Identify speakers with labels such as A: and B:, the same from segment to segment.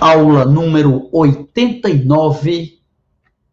A: aula número 89.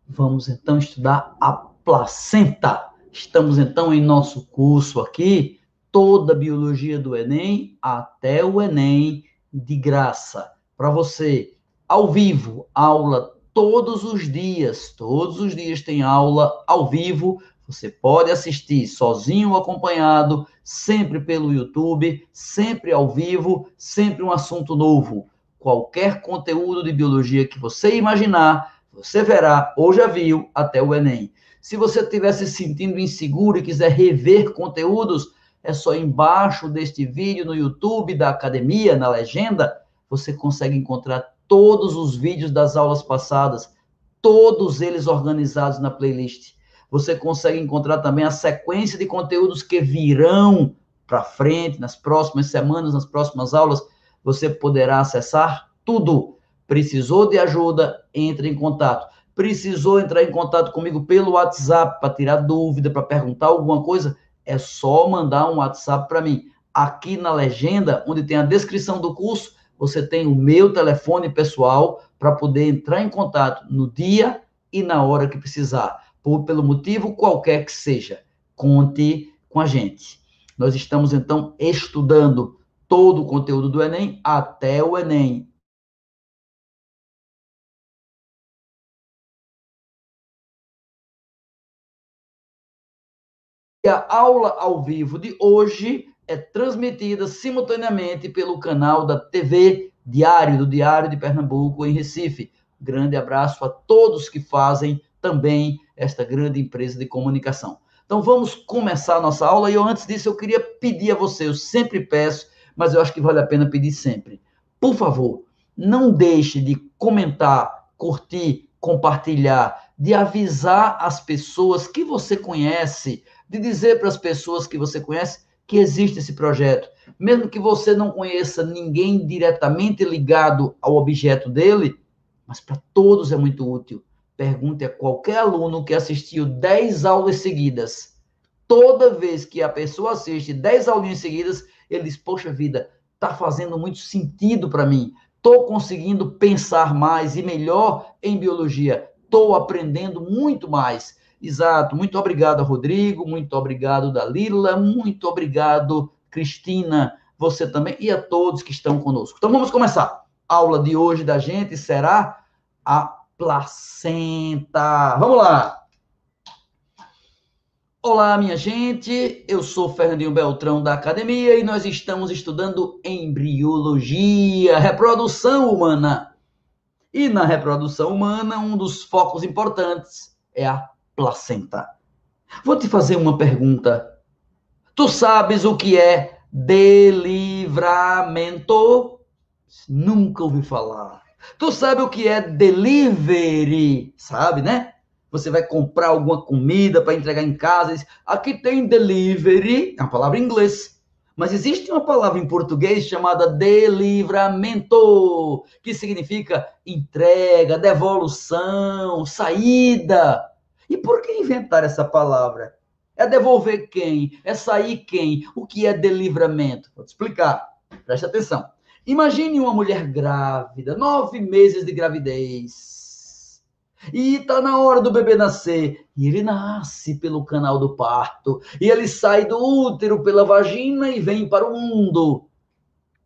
A: Vamos então estudar a placenta. Estamos então em nosso curso aqui, toda a biologia do Enem até o Enem de graça. Para você, ao vivo, aula todos os dias. Todos os dias tem aula ao vivo. Você pode assistir sozinho ou acompanhado, sempre pelo YouTube, sempre ao vivo, sempre um assunto novo qualquer conteúdo de biologia que você imaginar, você verá ou já viu até o Enem. Se você estiver se sentindo inseguro e quiser rever conteúdos, é só embaixo deste vídeo no YouTube da academia, na legenda, você consegue encontrar todos os vídeos das aulas passadas, todos eles organizados na playlist. Você consegue encontrar também a sequência de conteúdos que virão para frente, nas próximas semanas, nas próximas aulas você poderá acessar tudo. Precisou de ajuda? Entre em contato. Precisou entrar em contato comigo pelo WhatsApp para tirar dúvida, para perguntar alguma coisa? É só mandar um WhatsApp para mim. Aqui na legenda, onde tem a descrição do curso, você tem o meu telefone pessoal para poder entrar em contato no dia e na hora que precisar, por pelo motivo qualquer que seja. Conte com a gente. Nós estamos então estudando todo o conteúdo do Enem até o Enem. E a aula ao vivo de hoje é transmitida simultaneamente pelo canal da TV Diário, do Diário de Pernambuco, em Recife. grande abraço a todos que fazem também esta grande empresa de comunicação. Então vamos começar a nossa aula e eu, antes disso eu queria pedir a você, eu sempre peço mas eu acho que vale a pena pedir sempre. Por favor, não deixe de comentar, curtir, compartilhar, de avisar as pessoas que você conhece, de dizer para as pessoas que você conhece que existe esse projeto. Mesmo que você não conheça ninguém diretamente ligado ao objeto dele, mas para todos é muito útil. Pergunte a qualquer aluno que assistiu 10 aulas seguidas. Toda vez que a pessoa assiste 10 aulinhas seguidas, ele diz: Poxa vida, está fazendo muito sentido para mim. Estou conseguindo pensar mais e melhor em biologia. Estou aprendendo muito mais. Exato. Muito obrigado, Rodrigo. Muito obrigado, Dalila. Muito obrigado, Cristina. Você também e a todos que estão conosco. Então vamos começar. A aula de hoje da gente será a placenta. Vamos lá. Olá, minha gente. Eu sou Fernandinho Beltrão da academia e nós estamos estudando embriologia, reprodução humana. E na reprodução humana, um dos focos importantes é a placenta. Vou te fazer uma pergunta. Tu sabes o que é delivramento? Nunca ouvi falar. Tu sabe o que é delivery? Sabe, né? Você vai comprar alguma comida para entregar em casa. Aqui tem delivery, é uma palavra em inglês. Mas existe uma palavra em português chamada delivramento, que significa entrega, devolução, saída. E por que inventar essa palavra? É devolver quem? É sair quem? O que é delivramento? Vou te explicar. Preste atenção. Imagine uma mulher grávida, nove meses de gravidez e tá na hora do bebê nascer. E ele nasce pelo canal do parto. E ele sai do útero pela vagina e vem para o mundo.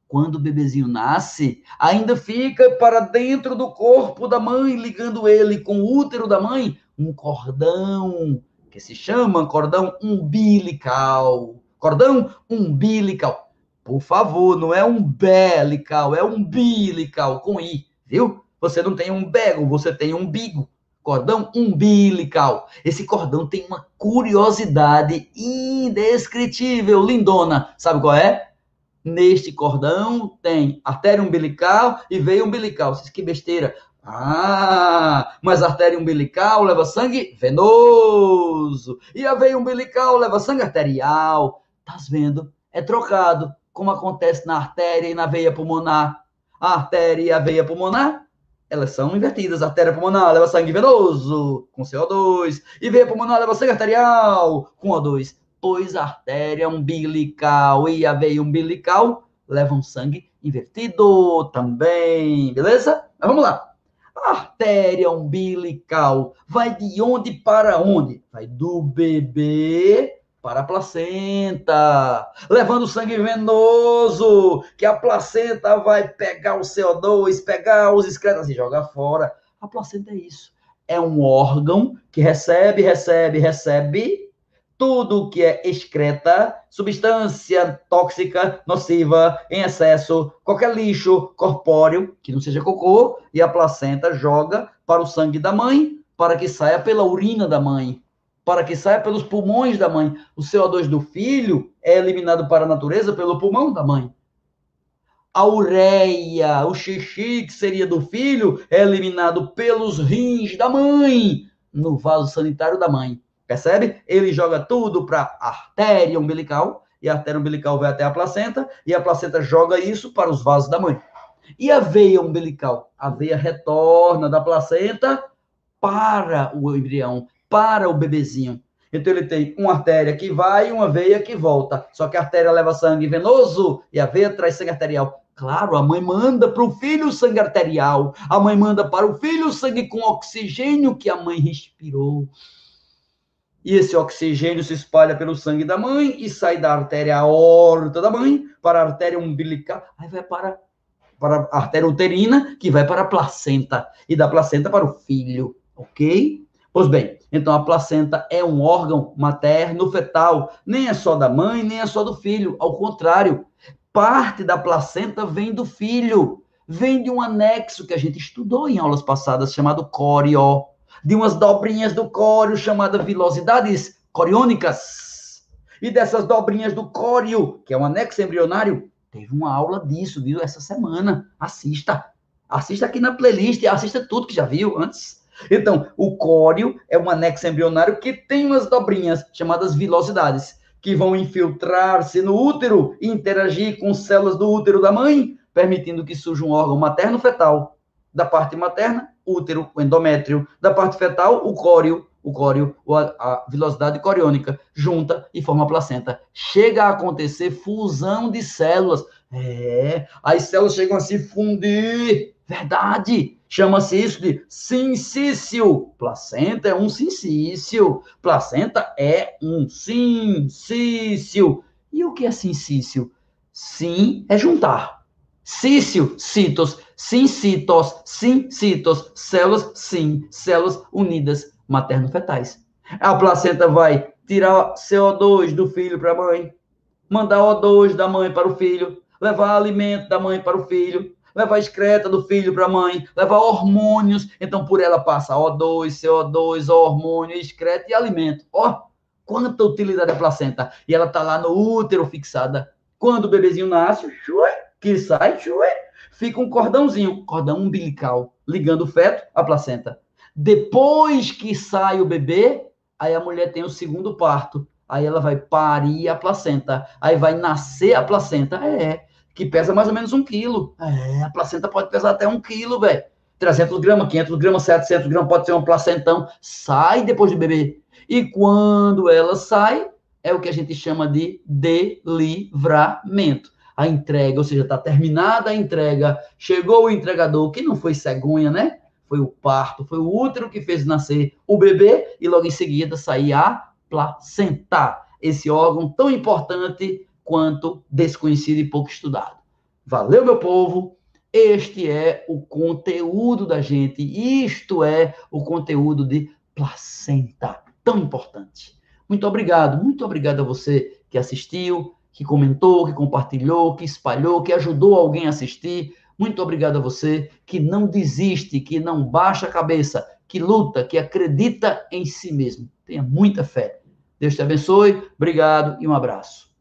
A: Quando o bebezinho nasce, ainda fica para dentro do corpo da mãe, ligando ele com o útero da mãe, um cordão que se chama cordão umbilical. Cordão umbilical. Por favor, não é umbilical, é umbilical com i, viu? Você não tem um bego, você tem um umbigo. Cordão umbilical. Esse cordão tem uma curiosidade indescritível, lindona. Sabe qual é? Neste cordão tem artéria umbilical e veia umbilical. Que besteira. Ah, mas a artéria umbilical leva sangue venoso. E a veia umbilical leva sangue arterial. Tá vendo? É trocado, como acontece na artéria e na veia pulmonar. A artéria e a veia pulmonar elas são invertidas. A artéria pulmonar leva sangue venoso com CO2 e veia pulmonar leva sangue arterial com O2. Pois a artéria umbilical e a veia umbilical levam sangue invertido também, beleza? Mas vamos lá. A artéria umbilical vai de onde para onde? Vai do bebê para a placenta, levando sangue venoso, que a placenta vai pegar o CO2, pegar os excretas e jogar fora. A placenta é isso. É um órgão que recebe, recebe, recebe tudo que é excreta, substância tóxica, nociva, em excesso, qualquer lixo corpóreo, que não seja cocô, e a placenta joga para o sangue da mãe, para que saia pela urina da mãe, para que saia pelos pulmões da mãe. O CO2 do filho é eliminado para a natureza pelo pulmão da mãe. A ureia, o xixi que seria do filho, é eliminado pelos rins da mãe, no vaso sanitário da mãe. Percebe? Ele joga tudo para a artéria umbilical, e a artéria umbilical vai até a placenta, e a placenta joga isso para os vasos da mãe. E a veia umbilical? A veia retorna da placenta para o embrião, para o bebezinho. Então ele tem uma artéria que vai e uma veia que volta. Só que a artéria leva sangue venoso e a veia traz sangue arterial. Claro, a mãe manda para o filho sangue arterial. A mãe manda para o filho sangue com oxigênio que a mãe respirou e esse oxigênio se espalha pelo sangue da mãe e sai da artéria aorta da mãe para a artéria umbilical, aí vai para, para a artéria uterina, que vai para a placenta, e da placenta para o filho, ok? Pois bem, então a placenta é um órgão materno fetal, nem é só da mãe, nem é só do filho, ao contrário, parte da placenta vem do filho, vem de um anexo que a gente estudou em aulas passadas chamado cório de umas dobrinhas do córeo chamadas vilosidades coriônicas. E dessas dobrinhas do córeo, que é um anexo embrionário, teve uma aula disso, viu, essa semana. Assista. Assista aqui na playlist, assista tudo que já viu antes. Então, o córeo é um anexo embrionário que tem umas dobrinhas chamadas vilosidades, que vão infiltrar-se no útero e interagir com células do útero da mãe, permitindo que surja um órgão materno fetal da parte materna útero, o endométrio, da parte fetal, o córeo, o córeo, a velocidade coriônica, junta e forma a placenta. Chega a acontecer fusão de células. É, as células chegam a se fundir. Verdade. Chama-se isso de sincício. Placenta é um sincício. Placenta é um sincício. E o que é sincício? Sim é juntar. Cício, citos, sincitos, sincitos, células, sim, células unidas materno-fetais. A placenta vai tirar CO2 do filho para a mãe, mandar O2 da mãe para o filho, levar alimento da mãe para o filho, levar excreta do filho para a mãe, levar hormônios. Então, por ela passa O2, CO2, hormônio, excreta e alimento. Ó, oh, quanta utilidade a placenta. E ela está lá no útero fixada. Quando o bebezinho nasce, que sai, fica um cordãozinho, cordão umbilical, ligando o feto à placenta. Depois que sai o bebê, aí a mulher tem o segundo parto. Aí ela vai parir a placenta. Aí vai nascer a placenta. É, que pesa mais ou menos um quilo. É, a placenta pode pesar até um quilo, velho. 300 gramas, 500 gramas, 700 gramas, pode ser um placentão. Sai depois do bebê. E quando ela sai, é o que a gente chama de delivramento a entrega, ou seja, está terminada a entrega, chegou o entregador, que não foi cegonha, né? Foi o parto, foi o útero que fez nascer o bebê e logo em seguida sair a placenta, esse órgão tão importante quanto desconhecido e pouco estudado. Valeu, meu povo! Este é o conteúdo da gente, isto é o conteúdo de placenta, tão importante. Muito obrigado, muito obrigado a você que assistiu, que comentou, que compartilhou, que espalhou, que ajudou alguém a assistir. Muito obrigado a você que não desiste, que não baixa a cabeça, que luta, que acredita em si mesmo. Tenha muita fé. Deus te abençoe. Obrigado e um abraço.